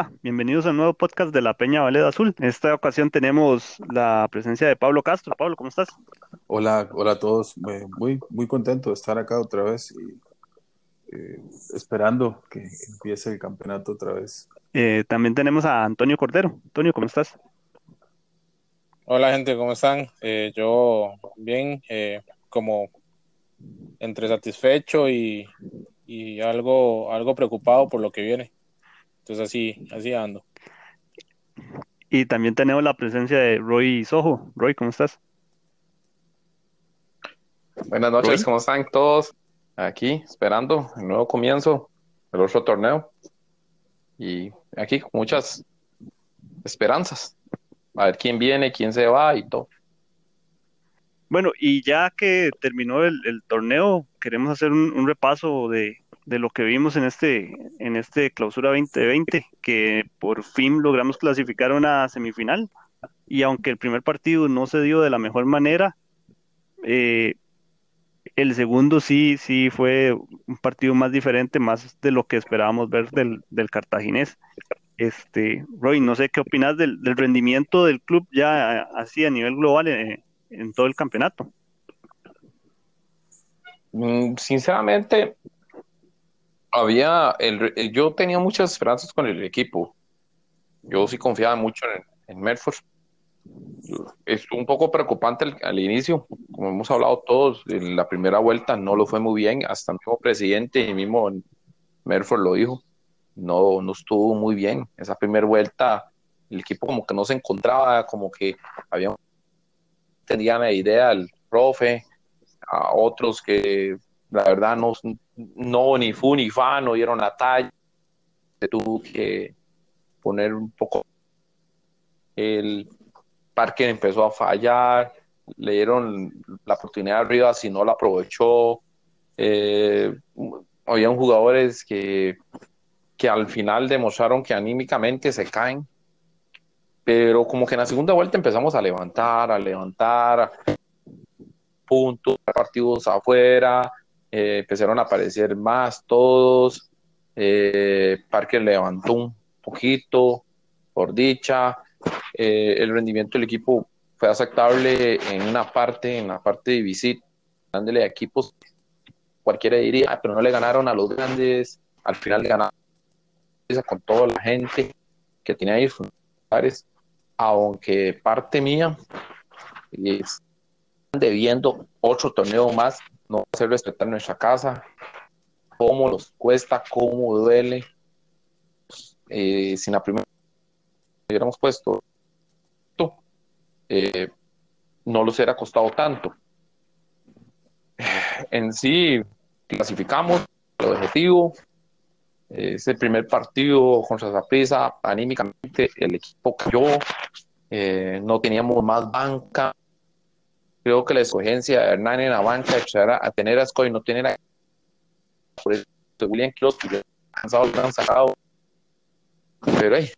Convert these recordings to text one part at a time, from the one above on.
Hola, bienvenidos a un nuevo podcast de la Peña Valeda Azul. En esta ocasión tenemos la presencia de Pablo Castro. Pablo, ¿cómo estás? Hola, hola a todos. Muy, muy contento de estar acá otra vez y eh, esperando que empiece el campeonato otra vez. Eh, también tenemos a Antonio Cordero. Antonio, ¿cómo estás? Hola gente, ¿cómo están? Eh, yo bien, como entre satisfecho y, y algo, algo preocupado por lo que viene. Entonces así, así ando. Y también tenemos la presencia de Roy Sojo. Roy, ¿cómo estás? Buenas noches, ¿cómo están todos? Aquí, esperando el nuevo comienzo del otro torneo. Y aquí con muchas esperanzas. A ver quién viene, quién se va y todo. Bueno, y ya que terminó el, torneo, queremos hacer un repaso de, de lo que vimos en este, en este clausura 2020, que por fin logramos clasificar una semifinal. Y aunque el primer partido no se dio de la mejor manera, eh, el segundo sí, sí fue un partido más diferente, más de lo que esperábamos ver del, del cartaginés. Este, Roy, no sé qué opinas del, del rendimiento del club ya así a nivel global eh, en todo el campeonato. Mm, sinceramente, había, el, yo tenía muchas esperanzas con el equipo. Yo sí confiaba mucho en, en Medford. Es un poco preocupante al, inicio, como hemos hablado todos, en la primera vuelta no lo fue muy bien, hasta el mismo presidente y mismo Medford lo dijo, no, no estuvo muy bien. Esa primera vuelta el equipo como que no se encontraba, como que había tenían la idea el profe, a otros que la verdad no, no ni fu ni fa, no dieron la talla, se tuvo que poner un poco el parque empezó a fallar, le dieron la oportunidad arriba si no la aprovechó. Eh, habían jugadores que, que al final demostraron que anímicamente se caen, pero como que en la segunda vuelta empezamos a levantar, a levantar puntos, partidos afuera, eh, empezaron a aparecer más todos. Eh, Parker levantó un poquito, por dicha. Eh, el rendimiento del equipo fue aceptable en una parte, en la parte de visita, dándole a equipos, cualquiera diría, pero no le ganaron a los grandes, al final le ganaron con toda la gente que tenía ahí aunque parte mía es debiendo otro torneo más no hacer respetar nuestra casa, cómo nos cuesta, cómo duele. Eh, si la primera hubiéramos puesto, eh, no los hubiera costado tanto. En sí, clasificamos el objetivo. Es el primer partido contra Zaprisa, anímicamente el equipo cayó, eh, no teníamos más banca, Creo que la escogencia de Hernán en la banca de a tener a Escoy no tener a por eso William Quiroz que cansado lo han sacado. Pero ahí,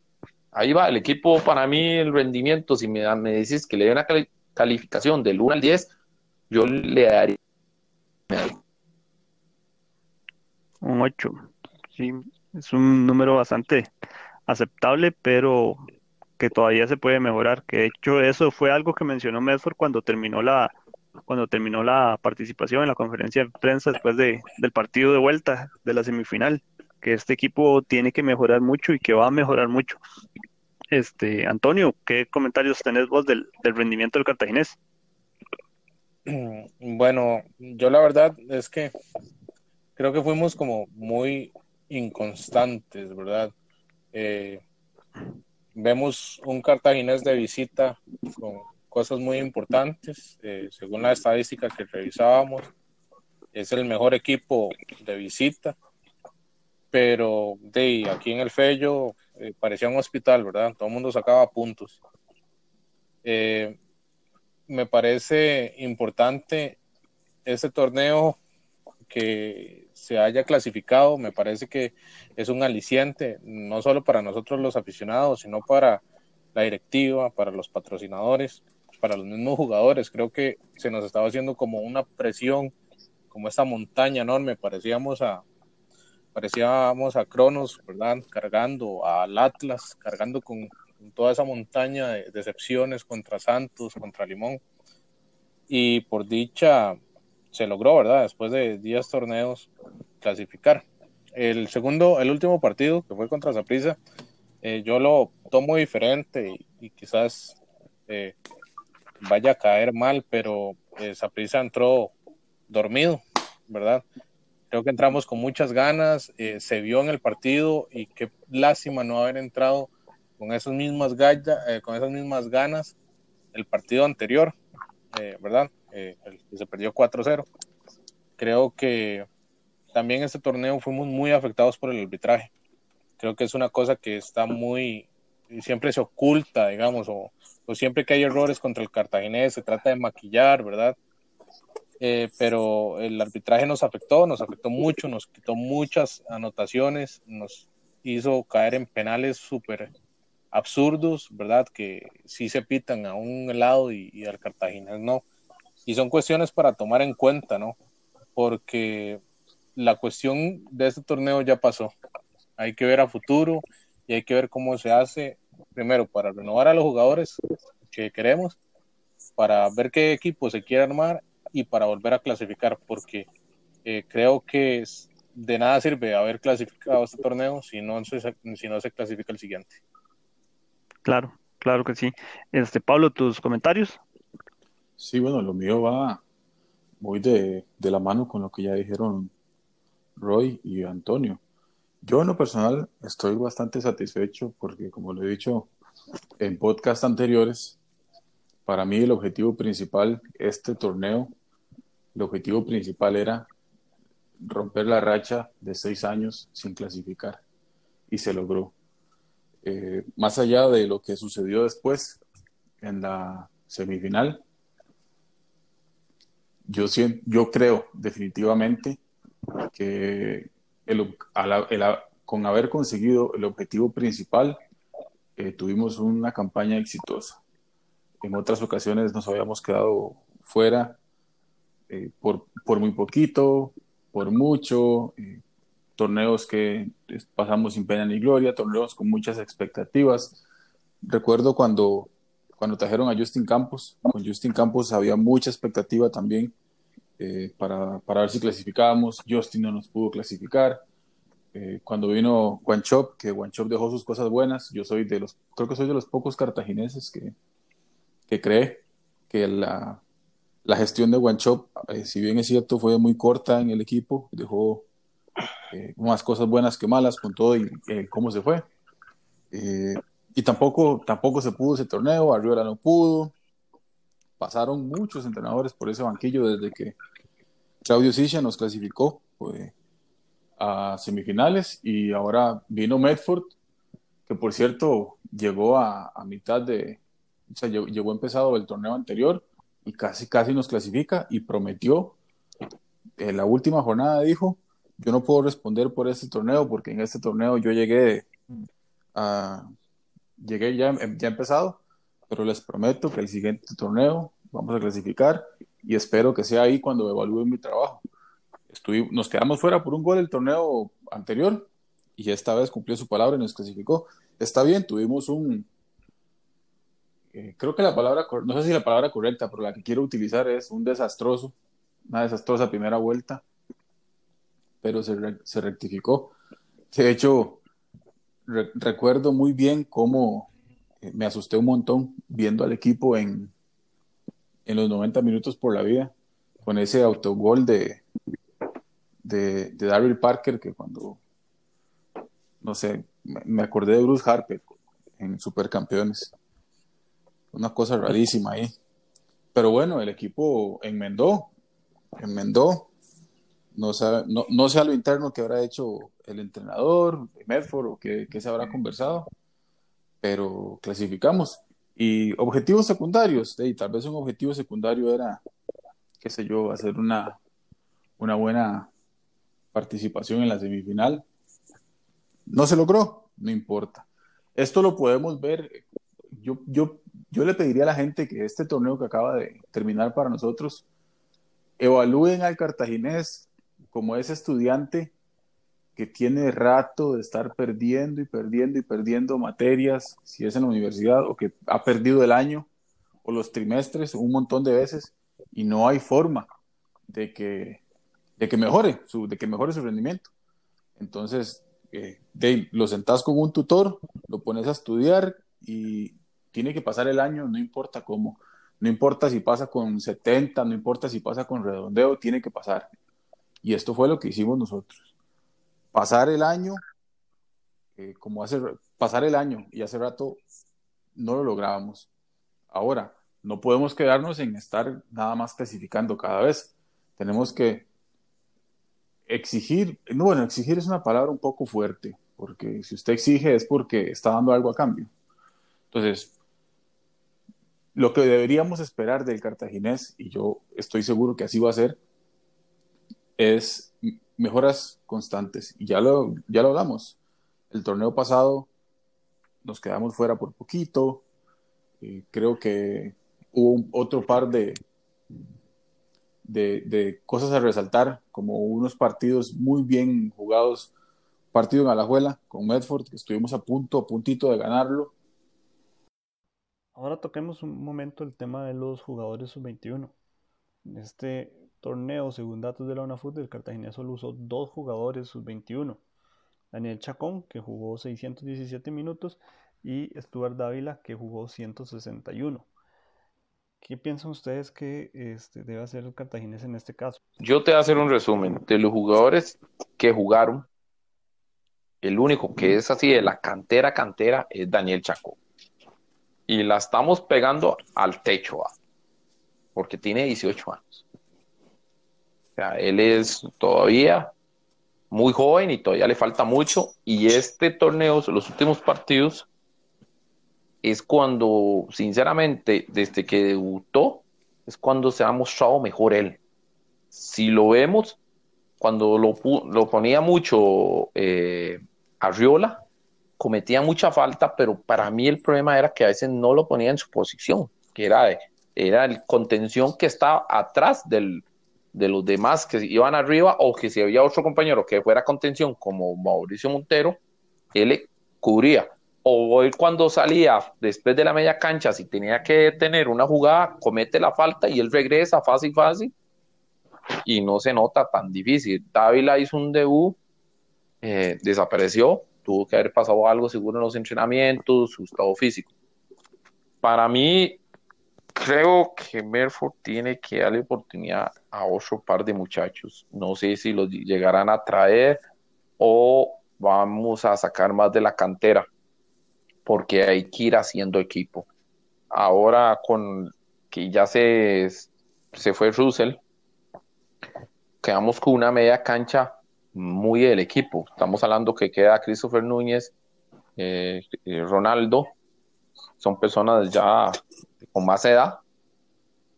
ahí va el equipo para mí el rendimiento si me, me decís que le dé una calificación del 1 al 10 yo le daría un 8 sí es un número bastante aceptable pero que todavía se puede mejorar, que de hecho eso fue algo que mencionó Medford cuando terminó la cuando terminó la participación en la conferencia de prensa después de, del partido de vuelta de la semifinal, que este equipo tiene que mejorar mucho y que va a mejorar mucho. Este, Antonio, ¿qué comentarios tenés vos del, del rendimiento del cartaginés? Bueno, yo la verdad es que creo que fuimos como muy inconstantes, ¿verdad? Eh, vemos un cartaginés de visita con cosas muy importantes. Eh, según la estadística que revisábamos, es el mejor equipo de visita. Pero de aquí en el Fello eh, parecía un hospital, ¿verdad? Todo el mundo sacaba puntos. Eh, me parece importante ese torneo que se haya clasificado, me parece que es un aliciente, no solo para nosotros los aficionados, sino para la directiva, para los patrocinadores, para los mismos jugadores. Creo que se nos estaba haciendo como una presión, como esta montaña enorme, parecíamos a, parecíamos a Cronos, ¿verdad? Cargando al Atlas, cargando con, toda esa montaña de decepciones contra Santos, contra Limón. Y por dicha se logró, ¿verdad? Después de 10 torneos clasificar. El segundo, el último partido, que fue contra Zaprisa, eh, yo lo tomo diferente y, quizás eh, vaya a caer mal, pero Zaprisa entró dormido, ¿verdad? Creo que entramos con muchas ganas, eh, se vio en el partido y qué lástima no haber entrado con esas mismas, eh, con esas mismas ganas el partido anterior, eh, se perdió 4-0. Creo que también este torneo fuimos muy afectados por el arbitraje. Creo que es una cosa que está muy, siempre se oculta, digamos, o, siempre que hay errores contra el cartaginés se trata de maquillar, ¿verdad? Eh, pero el arbitraje nos afectó, nos afectó mucho, nos quitó muchas anotaciones, nos hizo caer en penales súper absurdos, ¿verdad? Que sí se pitan a un lado y, al Cartagena no. Y son cuestiones para tomar en cuenta, ¿no? Porque la cuestión de este torneo ya pasó. Hay que ver a futuro y hay que ver cómo se hace, primero, para renovar a los jugadores que queremos, para ver qué equipo se quiere armar y para volver a clasificar, porque eh, creo que de nada sirve haber clasificado este torneo si no, se, si no se clasifica el siguiente. Claro, claro que sí. Este, Pablo, tus comentarios. Sí, bueno, lo mío va muy de, de la mano con lo que ya dijeron Roy y Antonio. Yo en lo personal estoy bastante satisfecho porque, como lo he dicho en podcast anteriores, para mí el objetivo principal este torneo el objetivo principal era romper la racha de seis años sin clasificar y se logró. Eh, más allá de lo que sucedió después en la semifinal, yo, yo creo definitivamente que con haber conseguido el objetivo principal, eh, tuvimos una campaña exitosa. En otras ocasiones nos habíamos quedado fuera eh, por, por, muy poquito, por mucho, eh, torneos que pasamos sin pena ni gloria, torneos con muchas expectativas. Recuerdo cuando, cuando trajeron a Justin Campos, con Justin Campos había mucha expectativa también eh, para, para, ver si clasificábamos, Justin no nos pudo clasificar. cuando vino Juan Chop, que Juan Chop dejó sus cosas buenas, yo soy de los, creo que soy de los pocos cartagineses que, que cree que la, la gestión de Guanchop, eh, si bien es cierto, fue muy corta en el equipo, dejó eh, más cosas buenas que malas con todo y eh, cómo se fue. Y tampoco, tampoco se pudo ese torneo, Arriola no pudo. Pasaron muchos entrenadores por ese banquillo desde que Claudio Sisha nos clasificó a semifinales y ahora vino Medford, que por cierto llegó a, mitad de, o sea, llegó empezado el torneo anterior y casi, casi nos clasifica y prometió, en la última jornada dijo, yo no puedo responder por este torneo porque en este torneo yo llegué a, llegué ya, ya empezado, pero les prometo que el siguiente torneo vamos a clasificar y espero que sea ahí cuando evalúen mi trabajo. nos quedamos fuera por un gol el torneo anterior y esta vez cumplió su palabra y nos clasificó. Está bien, tuvimos un, eh, creo que la palabra, no sé si la palabra correcta, pero la que quiero utilizar es un desastroso, una desastrosa primera vuelta, pero se, se rectificó. De hecho, recuerdo muy bien cómo eh, me asusté un montón viendo al equipo en, en los 90 minutos por la vida, con ese autogol de, de, de Parker, que cuando, no sé, me acordé de Bruce Harper en Supercampeones una cosa rarísima ahí. Pero bueno, el equipo enmendó, enmendó. No sé, no, no sé a lo interno que habrá hecho el entrenador, Medford, o que, se habrá conversado, pero clasificamos. Y objetivos secundarios, y tal vez un objetivo secundario era, qué sé yo, hacer una, una buena participación en la semifinal. No se logró, no importa. Esto lo podemos ver. Yo, yo yo le pediría a la gente que este torneo que acaba de terminar para nosotros, evalúen al cartaginés como ese estudiante que tiene rato de estar perdiendo y perdiendo y perdiendo materias, si es en la universidad, o que ha perdido el año o los trimestres un montón de veces y no hay forma de que, de que, mejore, su, de que mejore su rendimiento. Entonces, eh, lo sentás con un tutor, lo pones a estudiar y tiene que pasar el año, no importa cómo, no importa si pasa con 70, no importa si pasa con redondeo, tiene que pasar. Y esto fue lo que hicimos nosotros. Pasar el año, eh, como hace, pasar el año y hace rato no lo lográbamos. Ahora, no podemos quedarnos en estar nada más clasificando cada vez. Tenemos que exigir, no, bueno, exigir es una palabra un poco fuerte, porque si usted exige es porque está dando algo a cambio. Entonces, lo que deberíamos esperar del cartaginés, y yo estoy seguro que así va a ser, es mejoras constantes. Y ya lo, ya lo hablamos. El torneo pasado nos quedamos fuera por poquito. Eh, creo que hubo otro par de, de, cosas a resaltar, como unos partidos muy bien jugados. Partido en Alajuela con Medford, que estuvimos a punto, a puntito de ganarlo. Ahora toquemos un momento el tema de los jugadores sub-21. En este torneo, según datos de la UNAFUT, el Cartagena solo usó dos jugadores sub-21. Daniel Chacón, que jugó 617 minutos, y Stuart Dávila, que jugó 161. ¿Qué piensan ustedes que este, debe hacer el cartaginés en este caso? Yo te voy a hacer un resumen. De los jugadores que jugaron, el único que es así de la cantera, cantera, es Daniel Chaco. Y la estamos pegando al techo, porque tiene 18 años. Él es todavía muy joven y todavía le falta mucho. Y este torneo, los últimos partidos, es cuando, sinceramente, desde que debutó, es cuando se ha mostrado mejor él. Si lo vemos, cuando lo, lo ponía mucho eh, Arriola, cometía mucha falta, pero para mí el problema era que a veces no lo ponía en su posición, que era, era el contención que estaba atrás del, de los demás que iban arriba, o que si había otro compañero que fuera contención, como Mauricio Montero, él cubría o él cuando salía después de la media cancha, si tenía que tener una jugada, comete la falta y él regresa fácil, fácil, y no se nota tan difícil. Dávila hizo un debut, eh, desapareció, tuvo que haber pasado algo seguro en los entrenamientos, su estado físico. Para mí, creo que Merford tiene que darle oportunidad a otro par de muchachos. No sé si los llegarán a traer o vamos a sacar más de la cantera porque hay que ir haciendo equipo. Ahora con que ya se, se fue Russell, quedamos con una media cancha muy del equipo. Estamos hablando que queda Christopher Núñez, eh, eh, Ronaldo, son personas ya con más edad.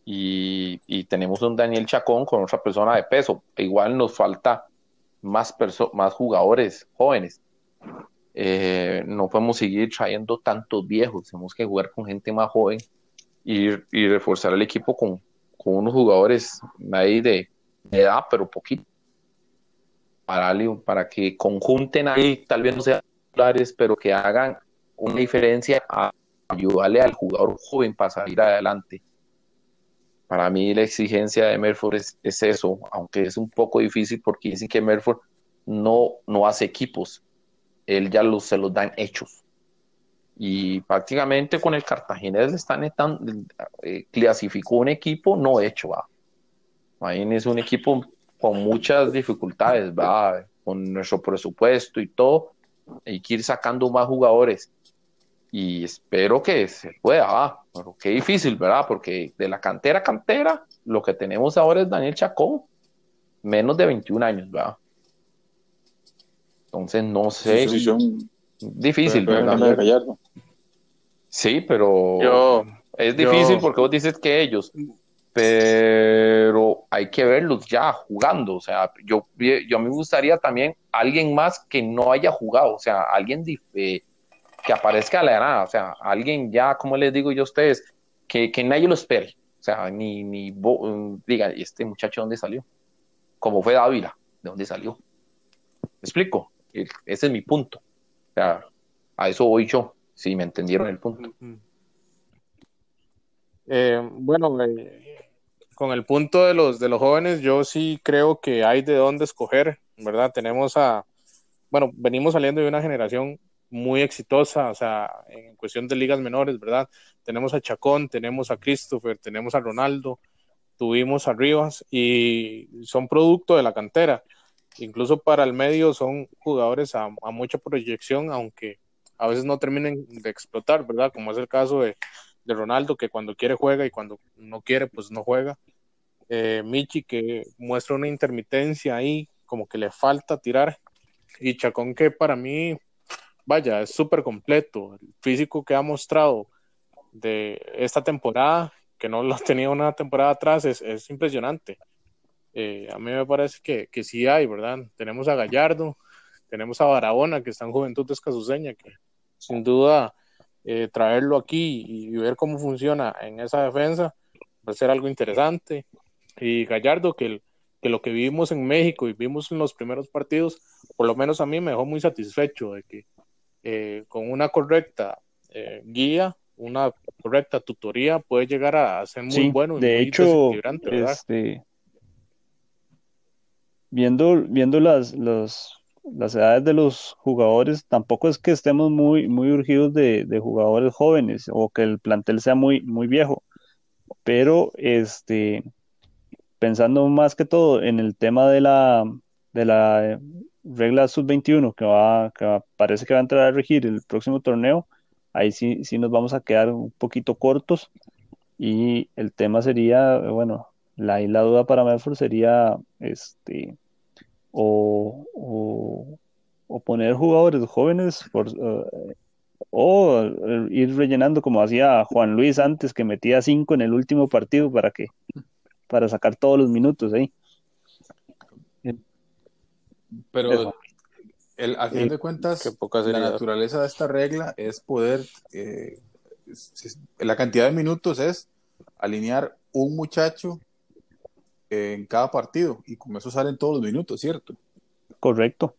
Y, y, tenemos un Daniel Chacón con otra persona de peso. Igual nos falta más, más jugadores jóvenes. Eh, no podemos seguir trayendo tantos viejos, tenemos que jugar con gente más joven y, y reforzar el equipo con, con, unos jugadores ahí de, edad, pero poquito, para, para que conjunten ahí, tal vez no sean titulares, pero que hagan una diferencia a ayudarle al jugador joven para salir adelante. Para mí la exigencia de Merford es, es eso, aunque es un poco difícil porque dicen que Merford no, no hace equipos, él ya los, se los dan hechos. Y prácticamente con el Cartaginés están, están eh, clasificó un equipo no hecho. ¿va? es un equipo con muchas dificultades, ¿va? con nuestro presupuesto y todo. Hay que ir sacando más jugadores. Y espero que se pueda, ¿va? pero qué difícil, ¿verdad? Porque de la cantera cantera, lo que tenemos ahora es Daniel Chacón, menos de 21 años, ¿verdad? Entonces, no sé. difícil, Sí, pero es difícil porque vos dices que ellos, pero hay que verlos ya jugando. O sea, yo, yo me gustaría también alguien más que no haya jugado, o sea, alguien eh, que aparezca a la nada, o sea, alguien ya, como les digo yo a ustedes, que, nadie lo espere. O sea, ni, ni diga, ¿y este muchacho dónde salió? Como fue Dávila, ¿de dónde salió? explico? Ese es mi punto. O sea, a eso voy yo, si me entendieron el punto. Eh, bueno, eh, con el punto de los, de los jóvenes, yo sí creo que hay de dónde escoger, ¿verdad? Tenemos a, bueno, venimos saliendo de una generación muy exitosa, o sea, en cuestión de ligas menores, ¿verdad? Tenemos a Chacón, tenemos a Christopher, tenemos a Ronaldo, tuvimos a Rivas y son producto de la cantera. Incluso para el medio son jugadores a, mucha proyección, aunque a veces no terminen de explotar, ¿verdad? Como es el caso de, Ronaldo, que cuando quiere juega y cuando no quiere, pues no juega. Eh, Michi, que muestra una intermitencia ahí, como que le falta tirar. Y Chacón, que para mí, vaya, es súper completo. El físico que ha mostrado de esta temporada que no lo tenía una temporada atrás, es, es impresionante. Eh, a mí me parece que, que, sí hay, ¿verdad? Tenemos a Gallardo, tenemos a Barahona, que está en Juventud Escasuseña, que sin duda eh, traerlo aquí y, ver cómo funciona en esa defensa va a ser algo interesante. Y Gallardo, que, que lo que vimos en México y vimos en los primeros partidos, por lo menos a mí me dejó muy satisfecho de que eh, con una correcta guía una correcta tutoría puede llegar a ser muy bueno. de hecho, este, viendo, viendo las, las edades de los jugadores, tampoco es que estemos muy, muy urgidos de, jugadores jóvenes o que el plantel sea muy, muy viejo, pero este, pensando más que todo en el tema de la, de la regla sub-21 que, va, que parece que va a entrar a regir el próximo torneo, ahí sí, sí nos vamos a quedar un poquito cortos y el tema sería, bueno, la, la duda para Medford sería este o, o, poner jugadores jóvenes eh, o ir rellenando como hacía Juan Luis antes que metía cinco en el último partido para que para sacar todos los minutos ahí. Pero el, a fin de cuentas, la naturaleza de esta regla es poder, eh, la cantidad de minutos es alinear un muchacho en cada partido y con eso salen todos los minutos, ¿cierto? Correcto.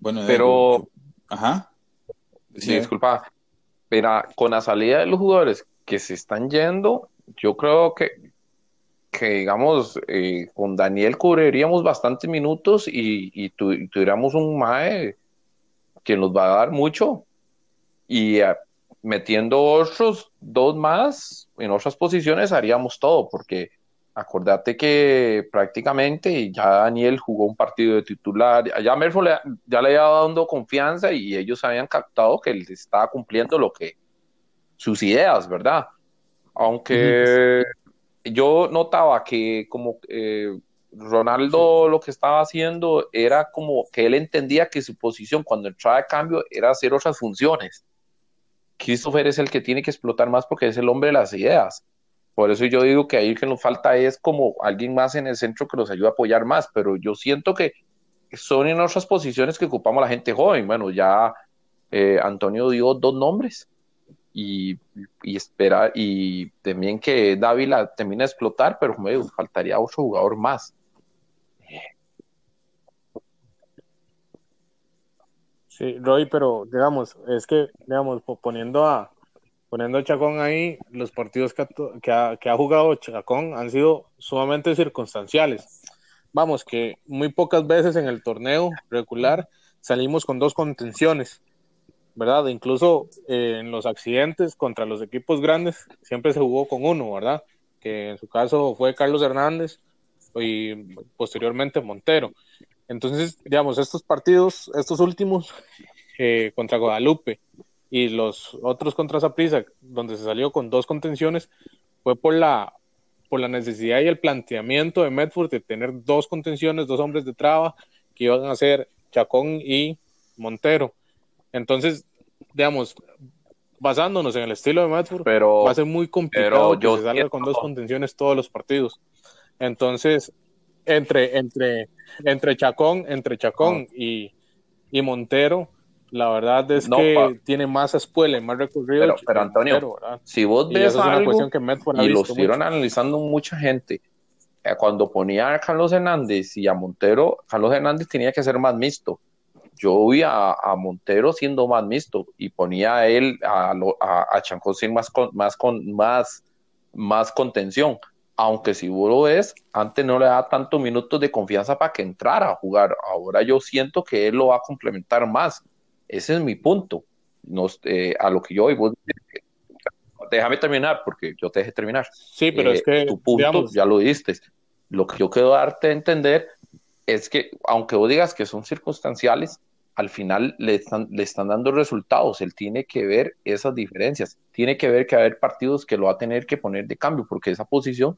Bueno, pero, ajá. Sí, disculpa, pero con la salida de los jugadores que se están yendo, yo creo que que digamos, eh, con Daniel cubriríamos bastantes minutos y, tuviéramos un MAE que nos va a dar mucho y eh, metiendo otros dos más en otras posiciones haríamos todo, porque acordate que prácticamente ya Daniel jugó un partido de titular, ya Merfo ya le había dando confianza y ellos habían captado que él estaba cumpliendo lo que sus ideas, ¿verdad? Aunque yo notaba que como eh, Ronaldo lo que estaba haciendo era como que él entendía que su posición cuando entraba de cambio era hacer otras funciones. Christopher es el que tiene que explotar más porque es el hombre de las ideas. Por eso yo digo que ahí que nos falta es como alguien más en el centro que nos ayude a apoyar más, pero yo siento que son en otras posiciones que ocupamos la gente joven. Bueno, ya eh, Antonio dio dos nombres y, esperar y también que Dávila termine de explotar, pero me faltaría otro jugador más. Sí, Roy, pero digamos, es que, digamos, poniendo a poniendo Chacón ahí, los partidos que ha jugado Chacón han sido sumamente circunstanciales. Vamos, que muy pocas veces en el torneo regular salimos con dos contenciones ¿verdad? Incluso eh, en los accidentes contra los equipos grandes siempre se jugó con uno, ¿verdad? Que en su caso fue Carlos Hernández y posteriormente Montero. Entonces, digamos, estos partidos, estos últimos eh, contra Guadalupe y los otros contra Zaprisa, donde se salió con dos contenciones, fue por la, por la necesidad y el planteamiento de Medford de tener dos contenciones, dos hombres de traba, que iban a ser Chacón y Montero entonces, digamos, basándonos en el estilo de Matford, pero, va a ser muy complicado que se salga con dos contenciones todos los partidos. Entonces, entre, entre, entre Chacón, entre Chacón y, Montero, la verdad es que tiene más espuela y más recorrido. Pero, Antonio, si vos ves algo, que y lo estuvieron analizando mucha gente, eh, cuando ponía a Carlos Hernández y a Montero, Carlos Hernández tenía que ser más mixto yo vi a, Montero siendo más mixto y ponía a él, a, a, Chancón sin más, con, más, con, más, más contención. Aunque si vos lo ves, antes no le da tantos minutos de confianza para que entrara a jugar. Ahora yo siento que él lo va a complementar más. Ese es mi punto. Eh, a lo que yo voy, déjame terminar porque yo te dejé terminar. Sí, pero es eh, que tu punto ya lo diste. Lo que yo quiero darte a entender es que, aunque vos digas que son circunstanciales, al final le están, le están dando resultados. Él tiene que ver esas diferencias. Tiene que ver que haber partidos que lo va a tener que poner de cambio, porque esa posición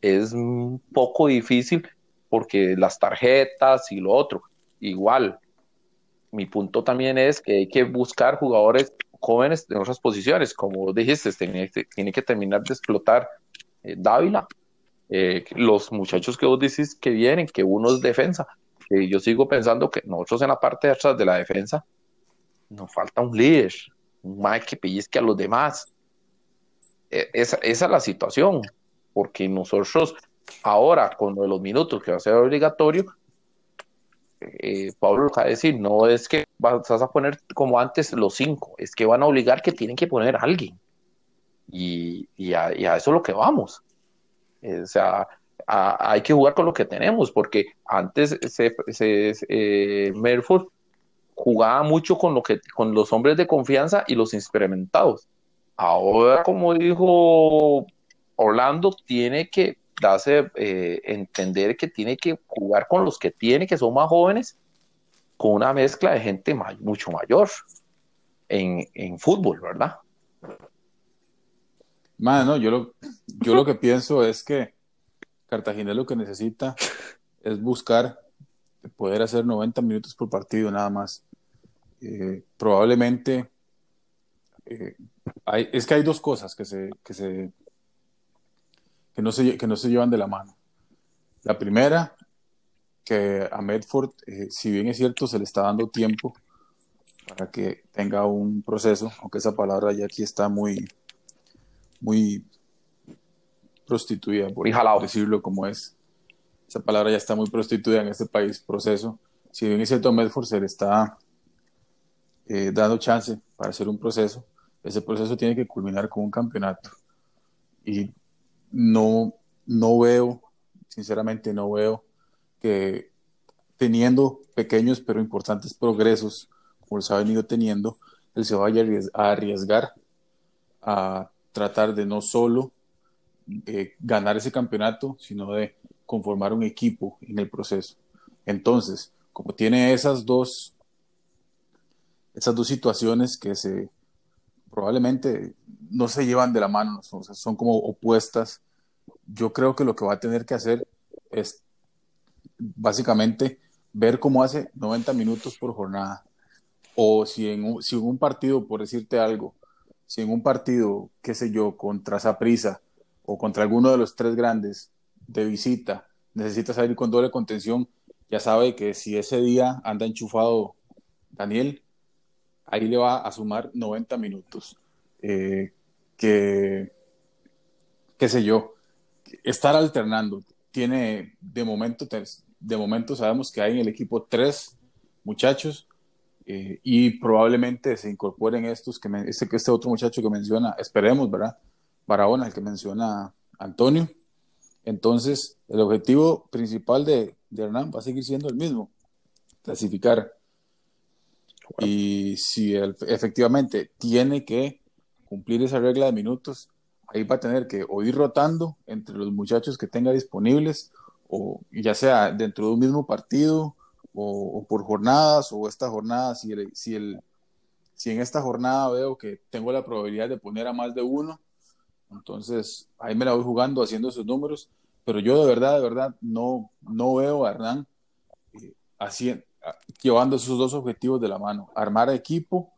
es un poco difícil, porque las tarjetas y lo otro. Igual, mi punto también es que hay que buscar jugadores jóvenes en otras posiciones, como dijiste, tiene, tiene que terminar de explotar eh, Dávila, eh, los muchachos que vos decís que vienen, que uno es defensa. yo sigo pensando que nosotros en la parte de atrás de la defensa nos falta un líder, un Mike que pellizque a los demás. E, esa, es la situación, porque nosotros ahora, con los minutos que va a ser obligatorio, eh, Pablo lo va a decir, no es que vas a poner como antes los cinco, es que van a obligar que tienen que poner a alguien. Y, y, a, y a eso es lo que vamos. O sea, hay que jugar con lo que tenemos, porque antes se, se eh, jugaba mucho con, lo que, con los hombres de confianza y los experimentados. Ahora, como dijo Orlando, tiene que darse, eh, entender que tiene que jugar con los que tiene, que son más jóvenes, con una mezcla de gente mucho mayor en, en fútbol, ¿verdad? No, yo lo, yo lo que pienso es que Cartagena lo que necesita es buscar poder hacer 90 minutos por partido nada más. Eh, probablemente eh, hay, es que hay dos cosas que se, que se que no se que no se llevan de la mano. La primera, que a Medford, eh, si bien es cierto, se le está dando tiempo para que tenga un proceso, aunque esa palabra ya aquí está muy, muy prostituida, por decirlo como es. Esa palabra ya está muy prostituida en este país, proceso. Si bien es cierto, Medford se le está eh, dando chance para hacer un proceso, ese proceso tiene que culminar con un campeonato. Y no, no veo, sinceramente no veo que teniendo pequeños pero importantes progresos, como se ha venido teniendo, él se vaya a arriesgar a tratar de no solo eh, ganar ese campeonato, sino de conformar un equipo en el proceso. Entonces, como tiene esas dos, esas dos situaciones que se probablemente no se llevan de la mano, son, como opuestas, yo creo que lo que va a tener que hacer es básicamente ver cómo hace 90 minutos por jornada. O si en si en un partido, por decirte algo, si en un partido, qué sé yo, contra Saprisa o contra alguno de los tres grandes de visita, necesita salir con doble contención, ya sabe que si ese día anda enchufado Daniel, ahí le va a sumar 90 minutos. Eh, qué sé yo, estar alternando. Tiene, de momento, de momento sabemos que hay en el equipo tres muchachos eh, y probablemente se incorporen estos, que este, este otro muchacho que menciona, esperemos, ¿verdad? Barahona, el que menciona Antonio. Entonces, el objetivo principal de, de Hernán va a seguir siendo el mismo, clasificar. Y si efectivamente tiene que cumplir esa regla de minutos, ahí va a tener que o ir rotando entre los muchachos que tenga disponibles, o ya sea dentro de un mismo partido, o, por jornadas o esta jornada, si, si, el, si en esta jornada veo que tengo la probabilidad de poner a más de uno, entonces ahí me la voy jugando haciendo esos números, pero yo de verdad, de verdad, no, no veo a Hernán eh, llevando esos dos objetivos de la mano, armar equipo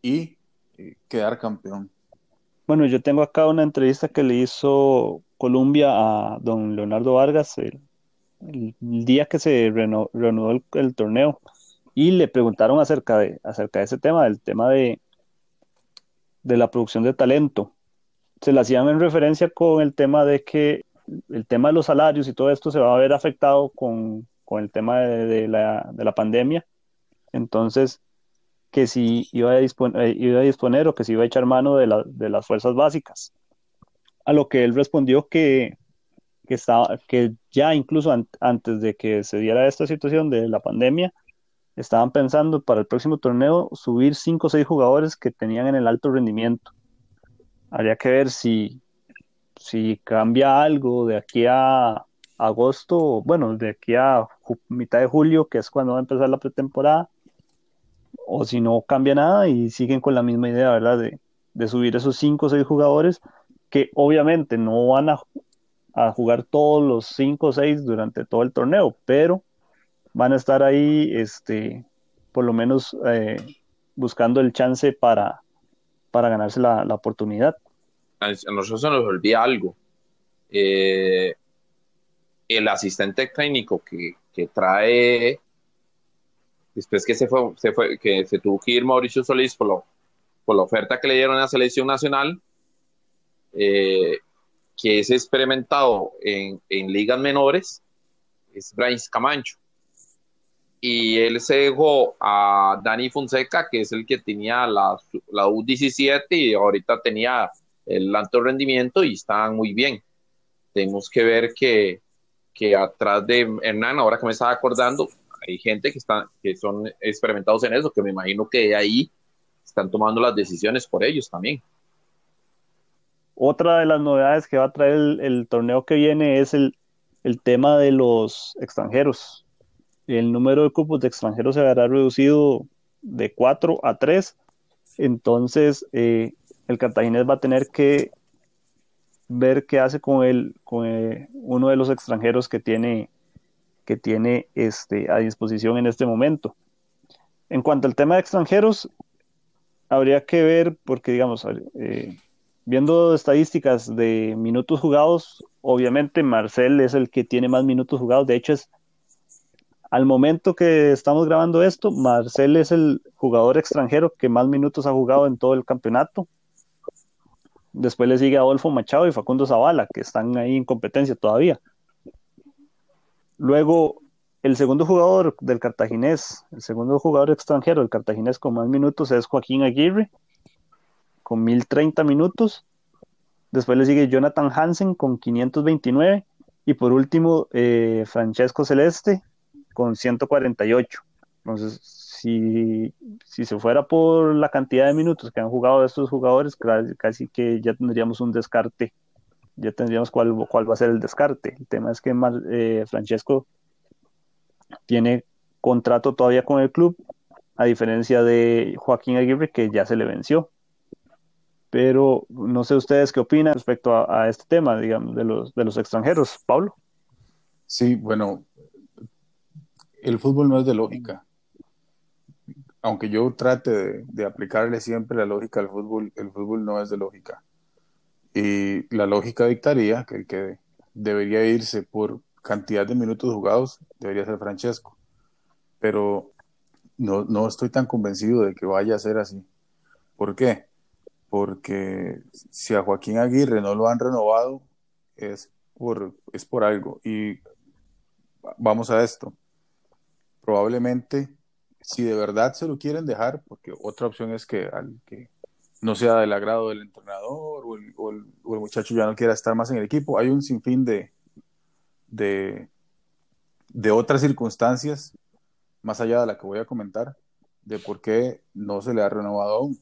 y eh, quedar campeón. Bueno, yo tengo acá una entrevista que le hizo Colombia a don Leonardo Vargas, el, el, día que se reanudó el, torneo y le preguntaron acerca de, acerca de ese tema, del tema de, de la producción de talento. Se le hacían en referencia con el tema de que el tema de los salarios y todo esto se va a ver afectado con, con el tema de, de, la, de la pandemia, Entonces, que si iba a, disponer, eh, iba a disponer o que si iba a echar mano de, de las fuerzas básicas. A lo que él respondió que, que, estaba, que ya incluso antes de que se diera esta situación de la pandemia, estaban pensando para el próximo torneo subir cinco o seis jugadores que tenían en el alto rendimiento. Habría que ver si, si cambia algo de aquí a agosto, bueno, de aquí a mitad de julio, que es cuando va a empezar la pretemporada, o si no cambia nada y siguen con la misma idea, ¿verdad? De, de subir esos cinco o seis jugadores que obviamente no van a, a jugar todos los cinco o seis durante todo el torneo, pero van a estar ahí, este, por lo menos eh, buscando el chance para, para ganarse la, la, oportunidad. A nosotros se nos olvida algo. Eh, el asistente técnico que, que, trae, después que se fue, se fue, que se tuvo que ir Mauricio Solís por, lo, por la oferta que le dieron a la selección nacional, eh, que es experimentado en, en ligas menores, es Bryce Camacho y él se dejó a Dani Fonseca, que es el que tenía la, la U17 y ahorita tenía el alto rendimiento y estaban muy bien. Tenemos que ver que, que atrás de Hernán, ahora que me estaba acordando, hay gente que, está, que son experimentados en eso, que me imagino que ahí están tomando las decisiones por ellos también. Otra de las novedades que va a traer el, torneo que viene es el, tema de los extranjeros el número de cupos de extranjeros se verá reducido de 4 a 3. Entonces, eh, el cartaginés va a tener que ver qué hace con, el, eh, uno de los extranjeros que tiene, que tiene este, a disposición en este momento. En cuanto al tema de extranjeros, habría que ver, porque digamos, viendo estadísticas de minutos jugados, obviamente Marcel es el que tiene más minutos jugados, de hecho es al momento que estamos grabando esto, Marcel es el jugador extranjero que más minutos ha jugado en todo el campeonato. Después le sigue Adolfo Machado y Facundo Zavala, que están ahí en competencia todavía. Luego, el segundo jugador del cartaginés, el segundo jugador extranjero del cartaginés con más minutos es Joaquín Aguirre, con 1030 minutos. Después le sigue Jonathan Hansen con 529. Y por último, eh, Francesco Celeste con 148. Entonces, si, si se fuera por la cantidad de minutos que han jugado estos jugadores, casi que ya tendríamos un descarte, ya tendríamos cuál, cuál va a ser el descarte. El tema es que eh, Francesco tiene contrato todavía con el club, a diferencia de Joaquín Aguirre, que ya se le venció. Pero no sé ustedes qué opinan respecto a, este tema, digamos, de los, de los extranjeros. Pablo. Sí, bueno, el fútbol no es de lógica. Aunque yo trate de, aplicarle siempre la lógica al fútbol, el fútbol no es de lógica. Y la lógica dictaría que el que debería irse por cantidad de minutos jugados debería ser Francesco. Pero no, no estoy tan convencido de que vaya a ser así. ¿Por qué? Porque si a Joaquín Aguirre no lo han renovado, es por, es por algo. Y vamos a esto probablemente, si de verdad se lo quieren dejar, porque otra opción es que, al, que no sea del agrado del entrenador o el, muchacho ya no quiera estar más en el equipo, hay un sinfín de, de, de otras circunstancias, más allá de la que voy a comentar, de por qué no se le ha renovado aún.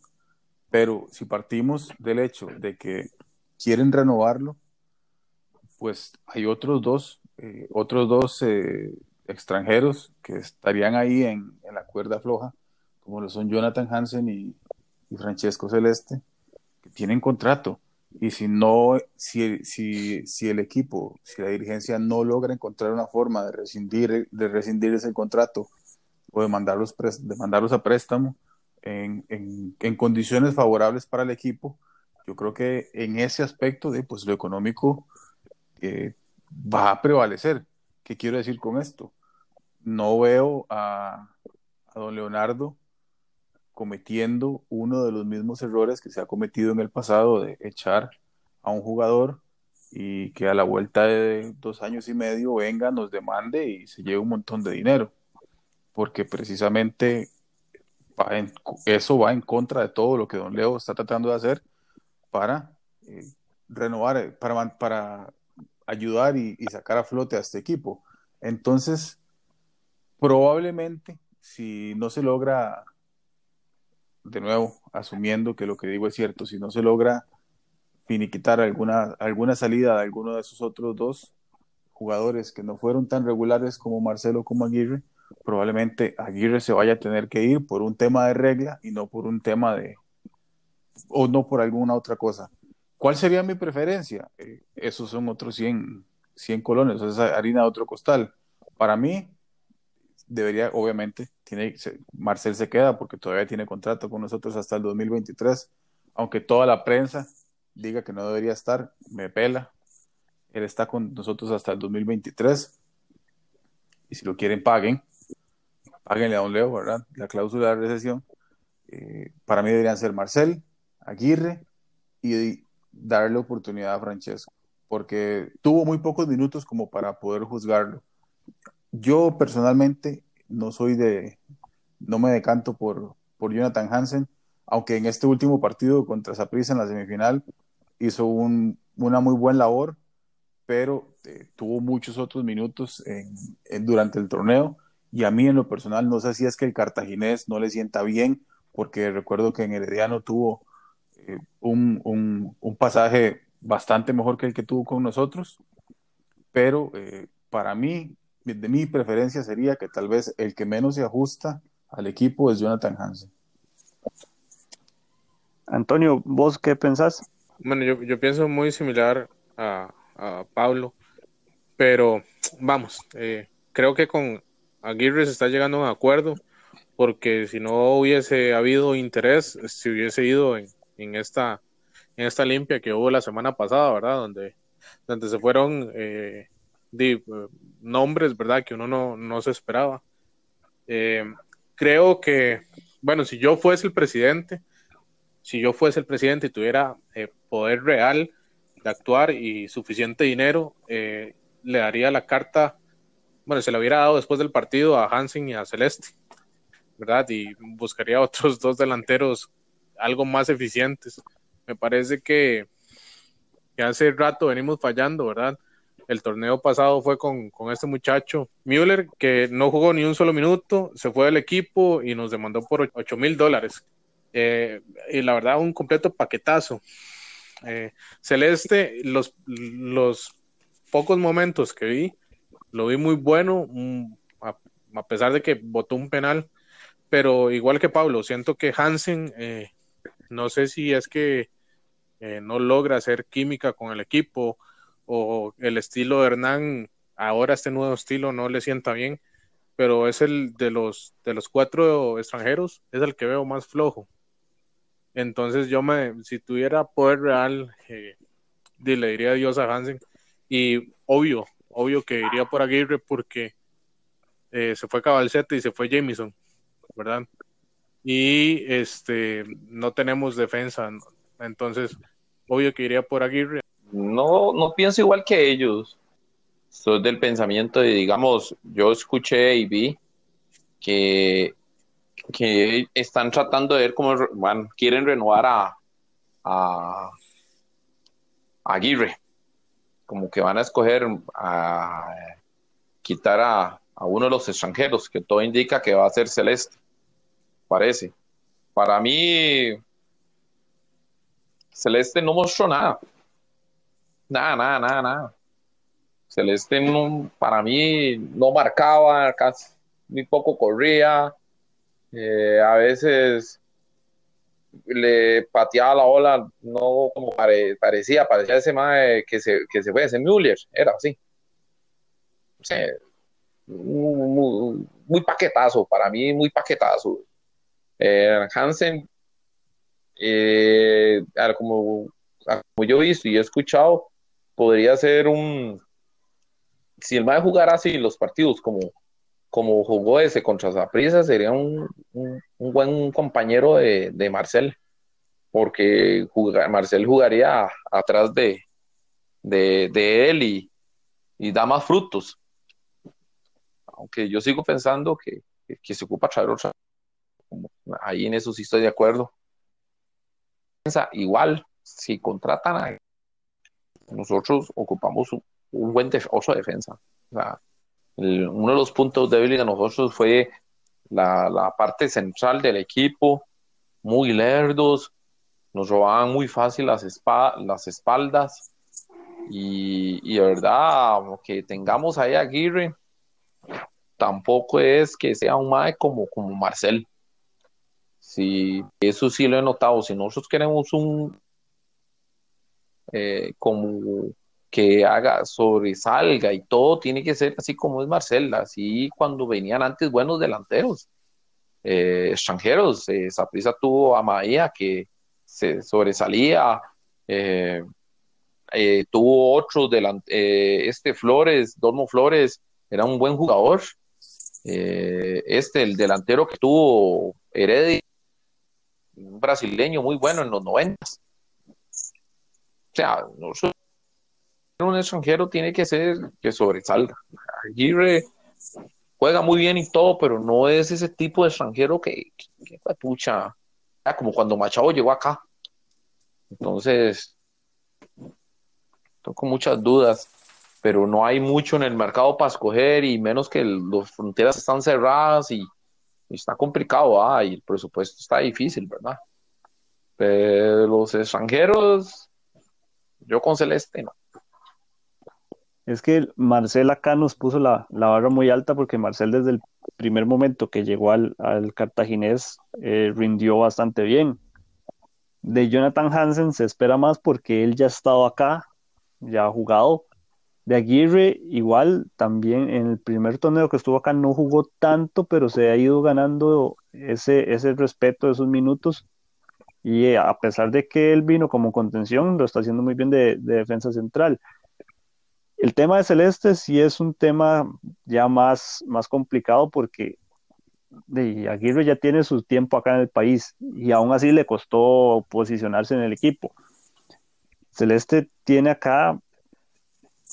Pero si partimos del hecho de que quieren renovarlo, pues hay otros dos, eh, otros dos eh, extranjeros que estarían ahí en, la cuerda floja, como lo son Jonathan Hansen y, Francesco Celeste, que tienen contrato. Y si no, si, si, si el equipo, si la dirigencia no logra encontrar una forma de rescindir, de rescindir ese contrato o de mandarlos, de mandarlos a préstamo en, en, condiciones favorables para el equipo, yo creo que en ese aspecto de pues lo económico eh, va a prevalecer. ¿Qué quiero decir con esto? no veo a, don Leonardo cometiendo uno de los mismos errores que se ha cometido en el pasado de echar a un jugador y que a la vuelta de dos años y medio venga, nos demande y se lleve un montón de dinero. Porque precisamente eso va en contra de todo lo que don Leo está tratando de hacer para eh, renovar, eh, para, para ayudar y, sacar a flote a este equipo. Entonces, probablemente, si no se logra, de nuevo, asumiendo que lo que digo es cierto, si no se logra finiquitar alguna, alguna salida de alguno de esos otros dos jugadores que no fueron tan regulares como Marcelo como Aguirre, probablemente Aguirre se vaya a tener que ir por un tema de regla y no por un tema de, o no por alguna otra cosa. ¿Cuál sería mi preferencia? Eh, esos son otros 100, 100 colones, esa harina de otro costal. Para mí, debería, obviamente, tiene, Marcel se queda porque todavía tiene contrato con nosotros hasta el 2023, aunque toda la prensa diga que no debería estar, me pela. Él está con nosotros hasta el 2023. Y si lo quieren, paguen. Páguenle a Don Leo, ¿verdad? La cláusula de recesión. Eh, para mí deberían ser Marcel, Aguirre y darle oportunidad a Francesco, porque tuvo muy pocos minutos como para poder juzgarlo. Yo personalmente no soy de, no me decanto por, por Jonathan Hansen, aunque en este último partido contra Saprissa en la semifinal hizo un, una muy buena labor, pero eh, tuvo muchos otros minutos durante el torneo y a mí en lo personal no sé si es que el cartaginés no le sienta bien, porque recuerdo que en Herediano tuvo eh, un, un, pasaje bastante mejor que el que tuvo con nosotros, pero eh, para mí, de mi preferencia sería que tal vez el que menos se ajusta al equipo es Jonathan Hansen. Antonio, ¿vos qué pensás? Bueno, yo, yo pienso muy similar a, a Pablo, pero vamos, eh, creo que con Aguirre se está llegando a un acuerdo, porque si no hubiese habido interés, si hubiese ido en, en esta, en esta limpia que hubo la semana pasada, ¿verdad? Donde, donde se fueron eh, nombres, ¿verdad? Que uno no, no se esperaba. Eh, creo que, bueno, si yo fuese el presidente, si yo fuese el presidente y tuviera eh, poder real de actuar y suficiente dinero, le daría la carta, bueno, se la hubiera dado después del partido a Hansen y a Celeste, ¿verdad? Y buscaría otros dos delanteros algo más eficientes. Me parece que, hace rato venimos fallando, ¿verdad? El torneo pasado fue con, este muchacho, Müller, que no jugó ni un solo minuto, se fue del equipo y nos demandó por 8 mil dólares. Eh, y la verdad, un completo paquetazo. Eh, Celeste, los pocos momentos que vi, lo vi muy bueno, a, pesar de que votó un penal, pero igual que Pablo, siento que Hansen eh, no sé si es que eh, no logra hacer química con el equipo o el estilo de Hernán, ahora este nuevo estilo no le sienta bien, pero es el de los, de los cuatro extranjeros, es el que veo más flojo. Entonces yo me, si tuviera poder real, eh, le diría adiós a Hansen. Y obvio, obvio que iría por Aguirre porque eh, se fue Cabalcete y se fue Jamison, ¿verdad? y este no tenemos defensa. Entonces, obvio que iría por Aguirre. No, no pienso igual que ellos. Soy del pensamiento de, digamos, yo escuché y vi que, que están tratando de ver cómo bueno, quieren renovar a, a, Aguirre. Como que van a escoger a quitar a, a uno de los extranjeros, que todo indica que va a ser Celeste parece. Para mí, Celeste no mostró nada. Nada, nada, nada, nada. Celeste para mí no marcaba, casi muy poco corría. Eh, a veces le pateaba la ola, no como parecía, parecía ese más que se, que se fue, ese Müller, era así. muy, paquetazo, para mí muy paquetazo. Eh, Hansen, eh, como, como yo he visto y he escuchado, podría ser un. Si el MAE jugara así los partidos como, como jugó ese contra Zaprisa, sería un, un, buen compañero de, de Marcel, porque Marcel jugaría atrás de, de, él y, y, da más frutos. Aunque yo sigo pensando que, que se ocupa traer otra ahí en eso sí estoy de acuerdo. Igual, si contratan a nosotros ocupamos un, buen oso de uno de los puntos débiles de nosotros fue la, parte central del equipo, muy lerdos, nos robaban muy fácil las, las espaldas y, y, de verdad que tengamos ahí a Aguirre tampoco es que sea un mae como, como Marcel. Sí, eso sí lo he notado. Si nosotros queremos un eh, como que haga, sobresalga y todo tiene que ser así como es Marcel, así cuando venían antes buenos delanteros, eh, extranjeros. Eh, tuvo a Maía que se sobresalía, eh, tuvo otros delante, este Flores, Dormo Flores, era un buen jugador. este, el delantero que tuvo Heredia, un brasileño muy bueno en los noventas o sea, un extranjero tiene que ser que sobresalga. Aguirre juega muy bien y todo, pero no es ese tipo de extranjero que, que, pucha, como cuando Machado llegó acá. Entonces, tengo muchas dudas, pero no hay mucho en el mercado para escoger y menos que las fronteras están cerradas y, está complicado, ah, y el presupuesto está difícil, ¿verdad? Pero los extranjeros yo con Celeste no. Es que Marcel acá nos puso la, barra muy alta porque Marcel desde el primer momento que llegó al, cartaginés eh, rindió bastante bien. De Jonathan Hansen se espera más porque él ya ha estado acá, ya ha jugado. De Aguirre igual también en el primer torneo que estuvo acá no jugó tanto, pero se ha ido ganando ese, ese respeto, esos minutos y eh, a pesar de que él vino como contención, lo está haciendo muy bien de, defensa central. El tema de Celeste sí es un tema ya más, más complicado porque de Aguirre ya tiene su tiempo acá en el país y aún así le costó posicionarse en el equipo. Celeste tiene acá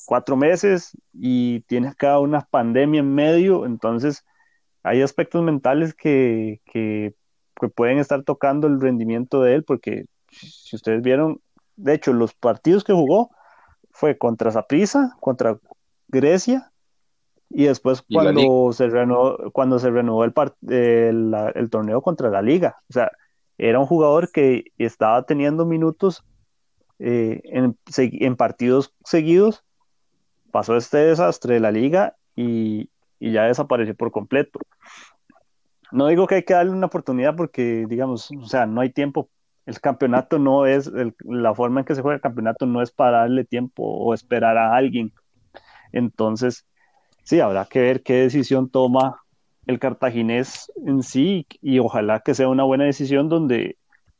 cuatro meses y tiene acá una pandemia en medio, entonces hay aspectos mentales que, que que pueden estar tocando el rendimiento de él, porque si ustedes vieron, de hecho, los partidos que jugó fue contra Zaprisa, contra Grecia, y después cuando, se renovó, cuando se renovó el, el, torneo contra la liga. O sea, era un jugador que estaba teniendo minutos eh, en, en, partidos seguidos, pasó este desastre de la liga y, y ya desapareció por completo. No digo que hay que darle una oportunidad porque, digamos, o sea, no hay tiempo. El campeonato no es, la forma en que se juega el campeonato no es para darle tiempo o esperar a alguien. Entonces, sí, habrá que ver qué decisión toma el cartaginés en sí y ojalá que sea una buena decisión donde,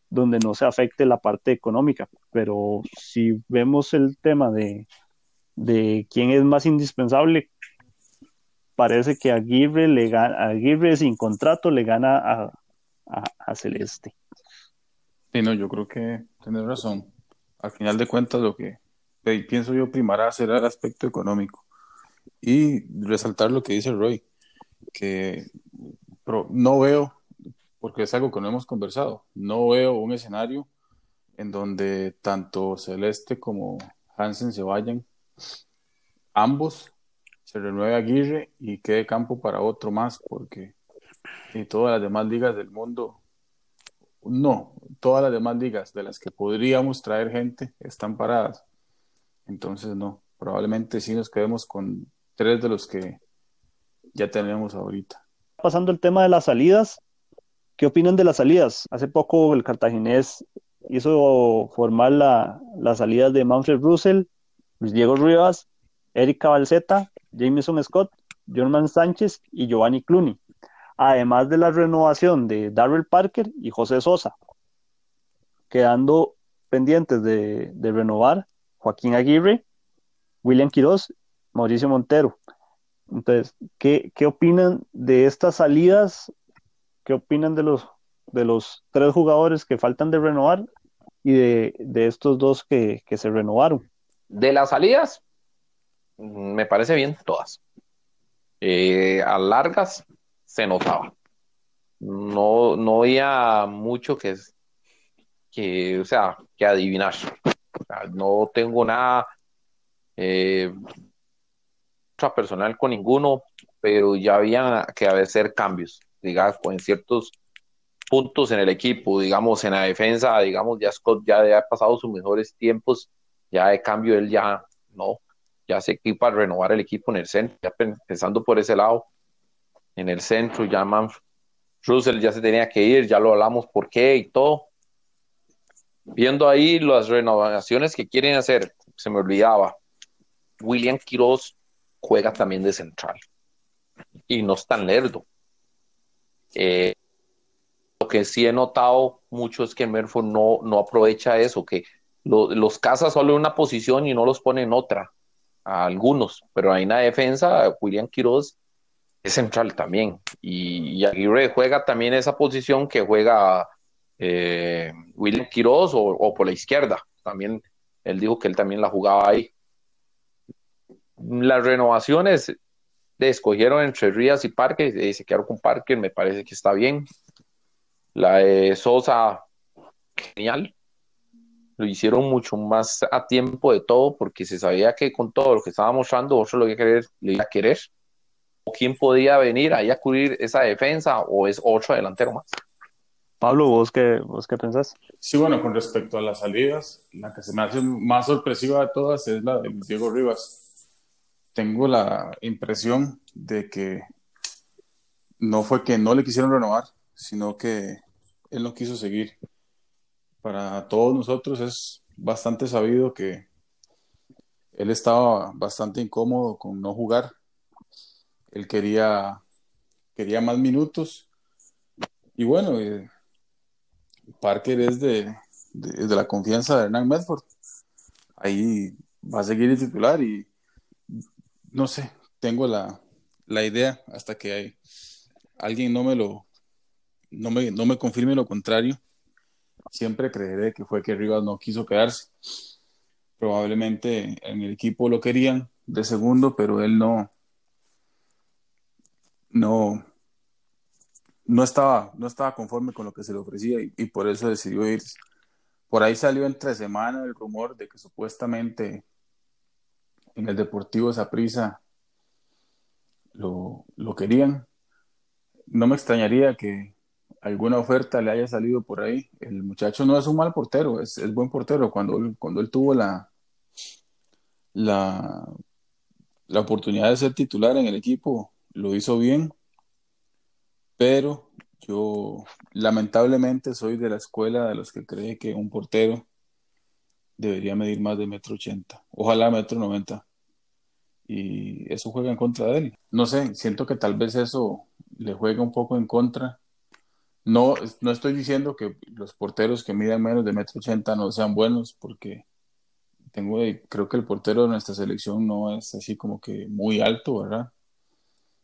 donde no se afecte la parte económica. Pero si vemos el tema de, de quién es más indispensable, parece que Aguirre, le gana, sin contrato le gana a, a, Celeste. Sí, no, yo creo que tienes razón. Al final de cuentas, lo que pienso yo primará será el aspecto económico. Y resaltar lo que dice Roy, que no veo, porque es algo que no hemos conversado, no veo un escenario en donde tanto Celeste como Hansen se vayan, ambos se renueve Aguirre y quede campo para otro más, porque y todas las demás ligas del mundo, no, todas las demás ligas de las que podríamos traer gente están paradas. Entonces, no, probablemente sí nos quedemos con tres de los que ya tenemos ahorita. Pasando el tema de las salidas, ¿qué opinan de las salidas? Hace poco el cartaginés hizo formar la, las salidas de Manfred Russell, Luis Diego Rivas, Erika Balseta Jameson Scott, Jorman Sánchez y Giovanni Clooney, además de la renovación de Darrell Parker y José Sosa, quedando pendientes de, renovar Joaquín Aguirre, William Quiroz, Mauricio Montero. Entonces, ¿qué, opinan de estas salidas? ¿Qué opinan de los, de los tres jugadores que faltan de renovar y de, estos dos que, que se renovaron? De las salidas, me parece bien todas. Eh, a largas se notaba. no, no había mucho que, que, o sea, que adivinar. no tengo nada eh, personal con ninguno, pero ya había que hacer cambios, digamos, en ciertos puntos en el equipo, digamos, en la defensa, digamos, ya Scott ya ha pasado sus mejores tiempos, ya de cambio él ya no, ya se equipa a renovar el equipo en el centro, ya pensando por ese lado, en el centro, ya Russell ya se tenía que ir, ya lo hablamos por qué y todo. Viendo ahí las renovaciones que quieren hacer, se me olvidaba, William Quiroz juega también de central y no es tan lerdo. Eh, lo que sí he notado mucho es que Merford no, no aprovecha eso, que los caza solo en una posición y no los pone en otra, a algunos, pero en la defensa, William Quiroz es central también, y, Aguirre juega también esa posición que juega eh, William Quiroz o, por la izquierda, también él dijo que él también la jugaba ahí. Las renovaciones escogieron entre Rías y Parque, y se quedaron con Parque, me parece que está bien. La de Sosa, genial. Lo hicieron mucho más a tiempo de todo porque se sabía que con todo lo que estaba mostrando, otro lo iba a querer, le iba a querer. O quién podía venir ahí a cubrir esa defensa o es otro delantero más. Pablo, ¿vos qué, vos qué pensás? Sí, bueno, con respecto a las salidas, la que se me hace más sorpresiva de todas es la de Diego Rivas. Tengo la impresión de que no fue que no le quisieron renovar, sino que él no quiso seguir. Para todos nosotros es bastante sabido que él estaba bastante incómodo con no jugar. Él quería, quería más minutos. Y bueno, eh, Parker es de, la confianza de Hernán Medford. Ahí va a seguir el titular y no sé, tengo la, la idea hasta que hay, alguien no me lo no me, no me confirme lo contrario, siempre creeré que fue que Rivas no quiso quedarse. Probablemente en el equipo lo querían de segundo, pero él no, no, no estaba, no estaba conforme con lo que se le ofrecía y, por eso decidió irse. Por ahí salió entre semana el rumor de que supuestamente en el Deportivo prisa lo, lo querían. No me extrañaría que, alguna oferta le haya salido por ahí. El muchacho no es un mal portero, es, es buen portero. Cuando, cuando él tuvo la, la, la oportunidad de ser titular en el equipo, lo hizo bien, pero yo lamentablemente soy de la escuela de los que cree que un portero debería medir más de metro ochenta, ojalá metro noventa. Y eso juega en contra de él. No sé, siento que tal vez eso le juega un poco en contra no, no estoy diciendo que los porteros que miden menos de metro ochenta no sean buenos, porque tengo, creo que el portero de nuestra selección no es así como que muy alto, ¿verdad?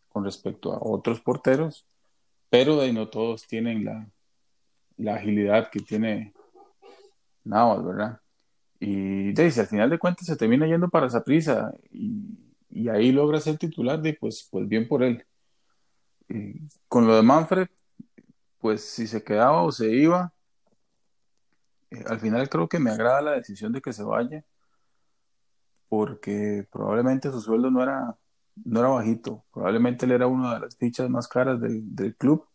Con respecto a otros porteros, pero de no todos tienen la, la agilidad que tiene Navas, ¿verdad? Y de, si al final de cuentas se termina yendo para esa prisa y, y ahí logra ser titular, de, pues, pues bien por él. con lo de Manfred, pues si se quedaba o se iba, eh, al final creo que me agrada la decisión de que se vaya, porque probablemente su sueldo no era, no era bajito, probablemente él era una de las fichas más caras del, del club,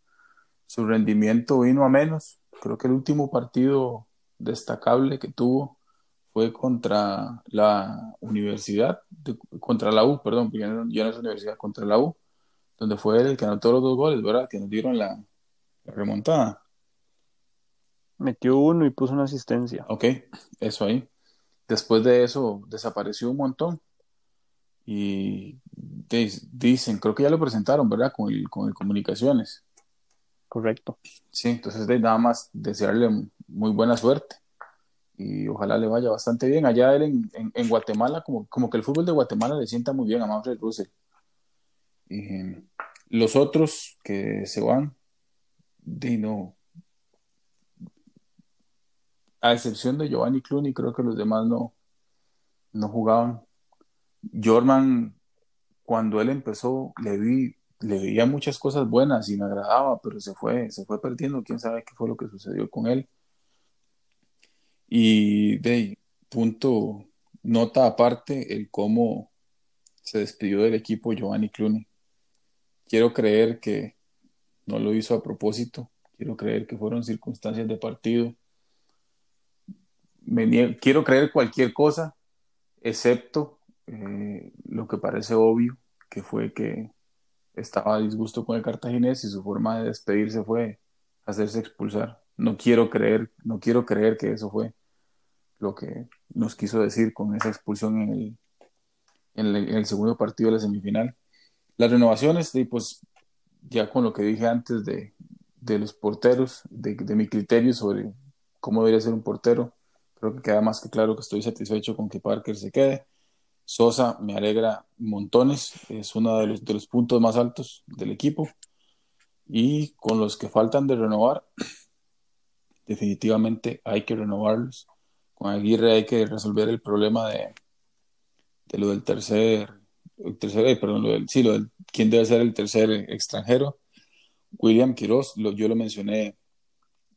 su rendimiento vino a menos, creo que el último partido destacable que tuvo fue contra la universidad, contra la U, perdón, ya no, ya no es universidad, contra la U, donde fue él el que anotó los dos goles, ¿verdad? Que nos dieron la, remontada. Metió uno y puso una asistencia. Ok, eso ahí. Después de eso desapareció un montón. Y dicen, creo que ya lo presentaron, ¿verdad? Con el, con el Comunicaciones. Correcto. Sí, entonces de nada más desearle muy buena suerte. Y ojalá le vaya bastante bien. Allá él en, en, Guatemala, como, como que el fútbol de Guatemala le sienta muy bien a Manfred Russell. Y los otros que se van, de no. A excepción de Giovanni Clooney, creo que los demás no, no jugaban. Jorman, cuando él empezó, le vi le veía muchas cosas buenas y me agradaba, pero se fue, se fue perdiendo, quién sabe qué fue lo que sucedió con él. Y de punto, nota aparte, el cómo se despidió del equipo Giovanni Clooney. Quiero creer que no lo hizo a propósito, quiero creer que fueron circunstancias de partido. quiero creer cualquier cosa, excepto eh, lo que parece obvio, que fue que estaba a disgusto con el cartaginés y su forma de despedirse fue hacerse expulsar. No quiero creer, no quiero creer que eso fue lo que nos quiso decir con esa expulsión en el, en el, segundo partido de la semifinal. Las renovaciones, y pues ya con lo que dije antes de, de los porteros, de, de, mi criterio sobre cómo debería ser un portero, creo que queda más que claro que estoy satisfecho con que Parker se quede. Sosa me alegra montones, es uno de los, de los puntos más altos del equipo. Y con los que faltan de renovar, definitivamente hay que renovarlos. Con Aguirre hay que resolver el problema de, de lo del tercer, el tercer eh, perdón, lo del, sí, lo del quién debe ser el tercer extranjero. William Quiroz, yo lo mencioné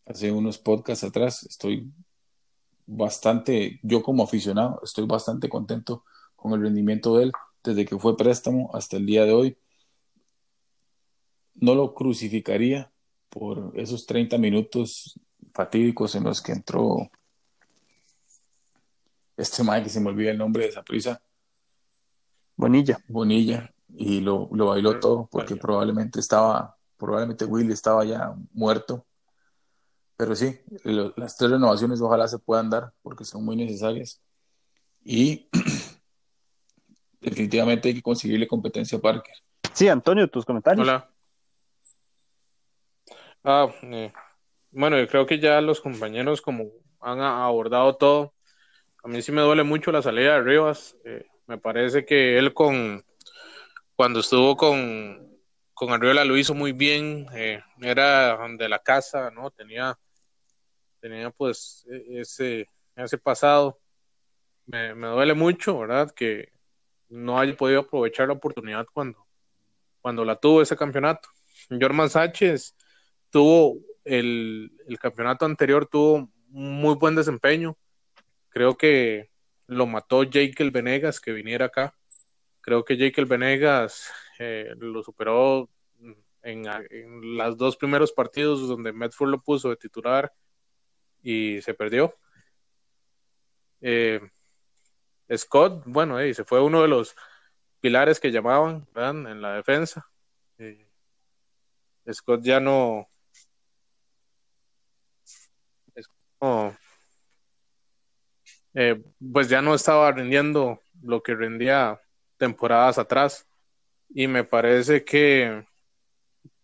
hace unos podcasts atrás, estoy bastante, yo como aficionado, estoy bastante contento con el rendimiento de él desde que fue préstamo hasta el día de hoy. No lo crucificaría por esos 30 minutos fatídicos en los que entró este Mike, que se me olvida el nombre de esa prisa. Bonilla. Bonilla. Y lo, lo bailó todo porque probablemente estaba, probablemente Willy estaba ya muerto. Pero sí, las tres renovaciones ojalá se puedan dar porque son muy necesarias. Y definitivamente hay que conseguirle competencia a Parker. Sí, Antonio, tus comentarios. Hola. Ah, eh, bueno, yo creo que ya los compañeros como han abordado todo. A mí sí me duele mucho la salida de Rivas. Eh, me parece que él con cuando estuvo con, con Arriola lo hizo muy bien. Eh, era de la casa, ¿no? Tenía, tenía pues e-, ese, ese pasado. Me, me duele mucho, ¿verdad? Que, no haya podido aprovechar la oportunidad cuando, cuando la tuvo ese campeonato. Jorman Sánchez tuvo el, campeonato anterior, tuvo muy buen desempeño. Creo que lo mató Jake Venegas que viniera acá. Creo que Jake Venegas eh, lo superó en, en los dos primeros partidos donde Medford lo puso de titular y se perdió. Eh, Scott, bueno, se fue uno de los pilares que llamaban en la defensa. Eh, Scott ya no, eh, pues ya no estaba rindiendo lo que rendía temporadas atrás. Y me parece que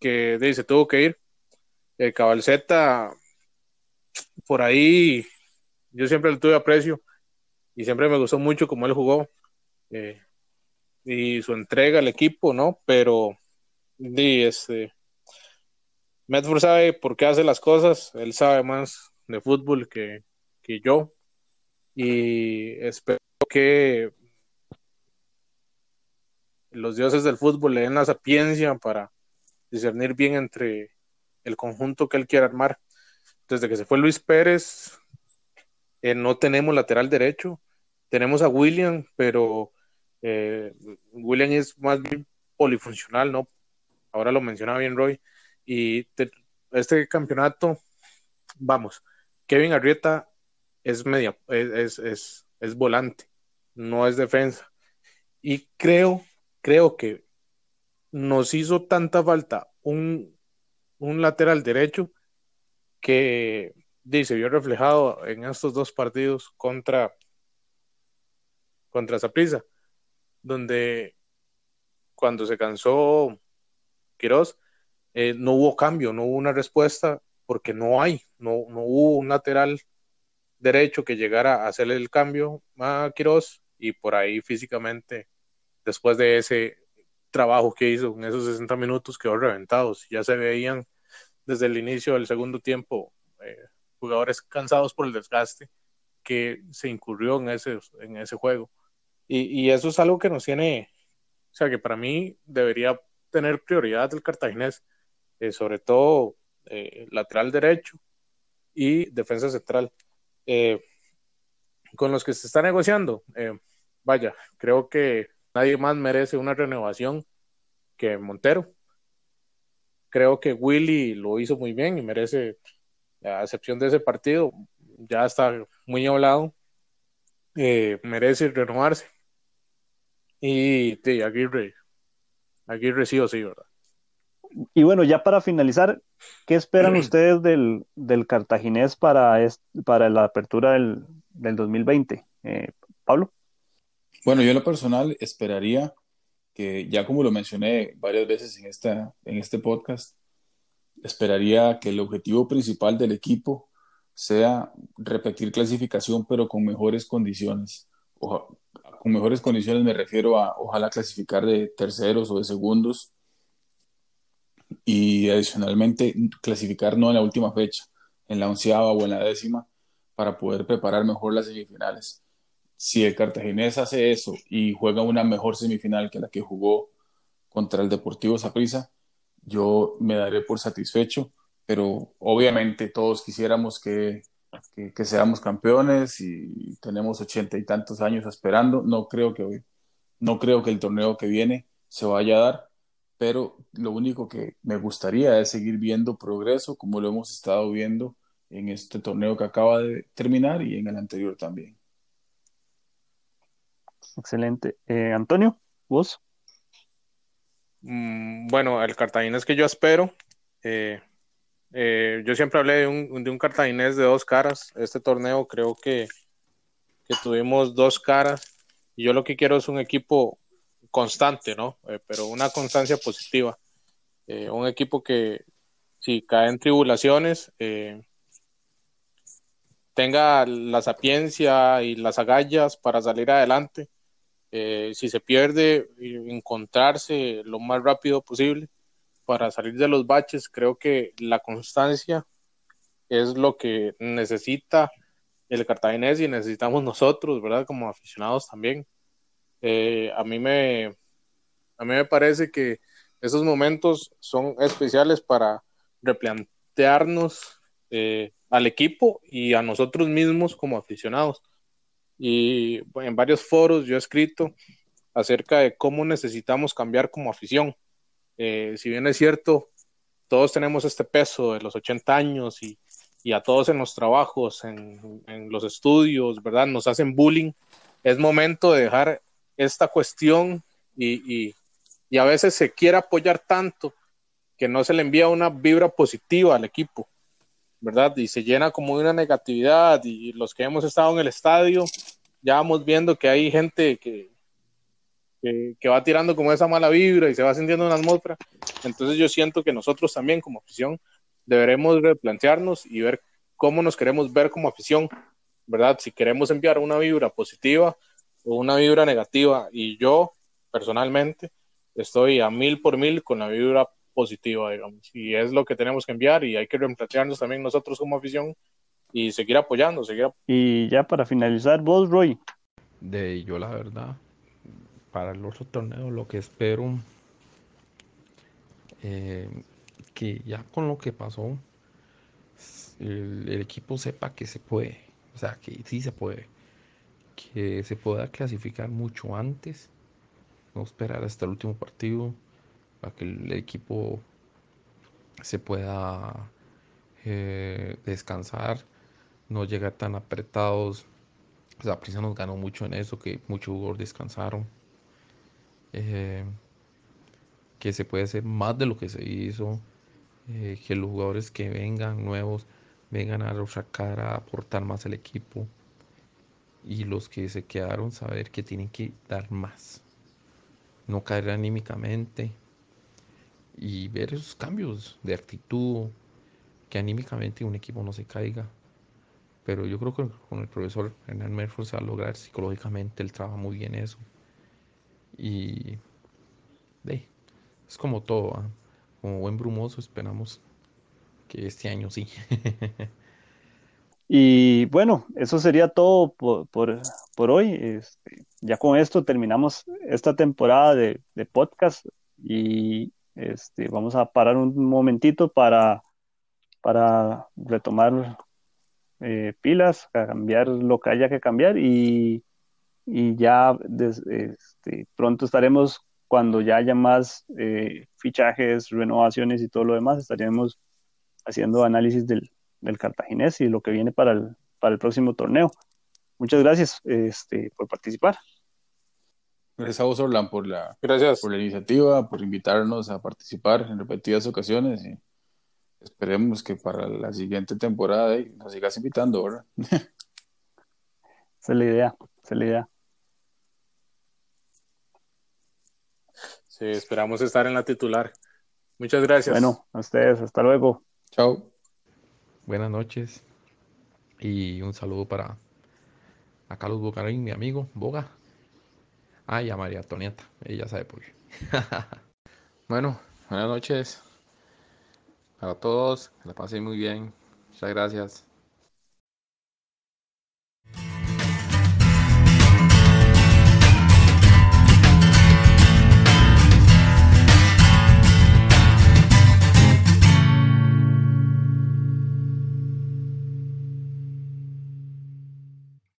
que se tuvo que ir. El cabalceta por ahí yo siempre le tuve aprecio y siempre me gustó mucho cómo él jugó eh, y su entrega al equipo, ¿no? Pero, y este, Medford sabe por qué hace las cosas, él sabe más de fútbol que, que yo y espero que los dioses del fútbol le den la sapiencia para discernir bien entre el conjunto que él quiere armar. Desde que se fue Luis Pérez, eh, no tenemos lateral derecho. Tenemos a William, pero eh, William es más bien polifuncional, ¿no? Ahora lo mencionaba bien Roy. Y este campeonato, vamos, Kevin Arrieta es media, es, es, es, volante, no es defensa. Y creo, creo que nos hizo tanta falta un, un lateral derecho que se vio reflejado en estos dos partidos contra contra Zaprisa, donde cuando se cansó Quiroz, eh, no hubo cambio, no hubo una respuesta, porque no hay, no, no hubo un lateral derecho que llegara a hacerle el cambio a Quiroz y por ahí físicamente, después de ese trabajo que hizo en esos 60 minutos, quedó reventados. Ya se veían desde el inicio del segundo tiempo eh, jugadores cansados por el desgaste que se incurrió en ese, en ese juego. Y, eso es algo que nos tiene, o sea, que para mí debería tener prioridad del cartaginés, eh, sobre todo eh, lateral derecho y defensa central. Eh, con los que se está negociando, vaya, creo que nadie más merece una renovación que Montero. Creo que Willy lo hizo muy bien y merece, a excepción de ese partido, ya está muy hablado, merece renovarse. Y sí, Aguirre, Aguirre sí o sí, ¿verdad? Y bueno, ya para finalizar, ¿qué esperan ustedes del, del cartaginés para, para la apertura del, del 2020? Eh, Pablo. Bueno, yo en lo personal esperaría que, ya como lo mencioné varias veces en, esta, en este podcast, esperaría que el objetivo principal del equipo sea repetir clasificación, pero con mejores condiciones. con mejores condiciones me refiero a ojalá clasificar de terceros o de segundos y adicionalmente clasificar no en la última fecha, en la onceava o en la décima, para poder preparar mejor las semifinales. Si el cartaginés hace eso y juega una mejor semifinal que la que jugó contra el Deportivo Saprissa, yo me daré por satisfecho, pero obviamente todos quisiéramos que, que, seamos campeones y tenemos ochenta y tantos años esperando. No creo que no creo que el torneo que viene se vaya a dar, pero lo único que me gustaría es seguir viendo progreso como lo hemos estado viendo en este torneo que acaba de terminar y en el anterior también. Excelente. Eh, Antonio, vos. Mm, bueno, el cartaginés que yo espero, eh, eh, yo siempre hablé de un, de un cartaginés de dos caras. Este torneo creo que, que tuvimos dos caras. Y yo lo que quiero es un equipo constante, ¿no? Eh, pero una constancia positiva. Un equipo que si cae en tribulaciones, tenga la sapiencia y las agallas para salir adelante. Si se pierde, encontrarse lo más rápido posible para salir de los baches. Creo que la constancia es lo que necesita el cartaginés y necesitamos nosotros, ¿verdad? Como aficionados también. Eh, a, mí me, a mí me parece que esos momentos son especiales para replantearnos eh, al equipo y a nosotros mismos como aficionados. Y en varios foros yo he escrito acerca de cómo necesitamos cambiar como afición. Eh, si bien es cierto, todos tenemos este peso de los 80 años y, y a todos en los trabajos, en, en, los estudios, ¿verdad? Nos hacen bullying. Es momento de dejar esta cuestión y, y, y, a veces se quiere apoyar tanto que no se le envía una vibra positiva al equipo, ¿verdad? Y se llena como de una negatividad y los que hemos estado en el estadio ya vamos viendo que hay gente que, que, va tirando como esa mala vibra y se va sintiendo una atmósfera. Entonces yo siento que nosotros también como afición deberemos replantearnos y ver cómo nos queremos ver como afición, ¿verdad? Si queremos enviar una vibra positiva, o una vibra negativa y yo personalmente estoy a mil por mil con la vibra positiva, digamos, y es lo que tenemos que enviar y hay que replantearnos también nosotros como afición y seguir apoyando, seguir Y ya para finalizar, vos, Roy. De yo la verdad, para el otro torneo lo que espero, eh, que ya con lo que pasó, el equipo sepa que se puede, o sea, que sí se puede que se pueda clasificar mucho antes, no esperar hasta el último partido para que el equipo se pueda eh, descansar, no llegar tan apretados. La prisa nos ganó mucho en eso, que muchos jugadores descansaron. Eh, que se puede hacer más de lo que se hizo, eh, que los jugadores que vengan nuevos vengan a sacar a aportar más al equipo y los que se quedaron saber que tienen que dar más, no caer anímicamente y ver esos cambios de actitud, que anímicamente un equipo no se caiga. Pero yo creo que con el profesor Hernán Merford se va a lograr psicológicamente, él trabaja muy bien eso. Y es como todo, ¿ah? como buen brumoso esperamos que este año sí. Y bueno, eso sería todo por, por, hoy. Este, ya con esto terminamos esta temporada de, de, podcast y este, vamos a parar un momentito para, para retomar eh, pilas, cambiar lo que haya que cambiar y, ya este, pronto estaremos, cuando ya haya más eh, fichajes, renovaciones y todo lo demás, estaremos haciendo análisis del, del cartaginés y lo que viene para el, para el próximo torneo. Muchas gracias este, por participar. Gracias a vos, Orlan, por la, gracias. por la iniciativa, por invitarnos a participar en repetidas ocasiones y esperemos que para la siguiente temporada nos sigas invitando, ¿verdad? esa es la idea, esa es la idea. Sí, esperamos estar en la titular. Muchas gracias. Bueno, a ustedes, hasta luego. Chao. Buenas noches y un saludo para a Carlos Bucarín, mi amigo, Boga. Ah, y a María Antonieta, ella sabe por qué. bueno, buenas noches para todos, que la pasen muy bien. Muchas gracias.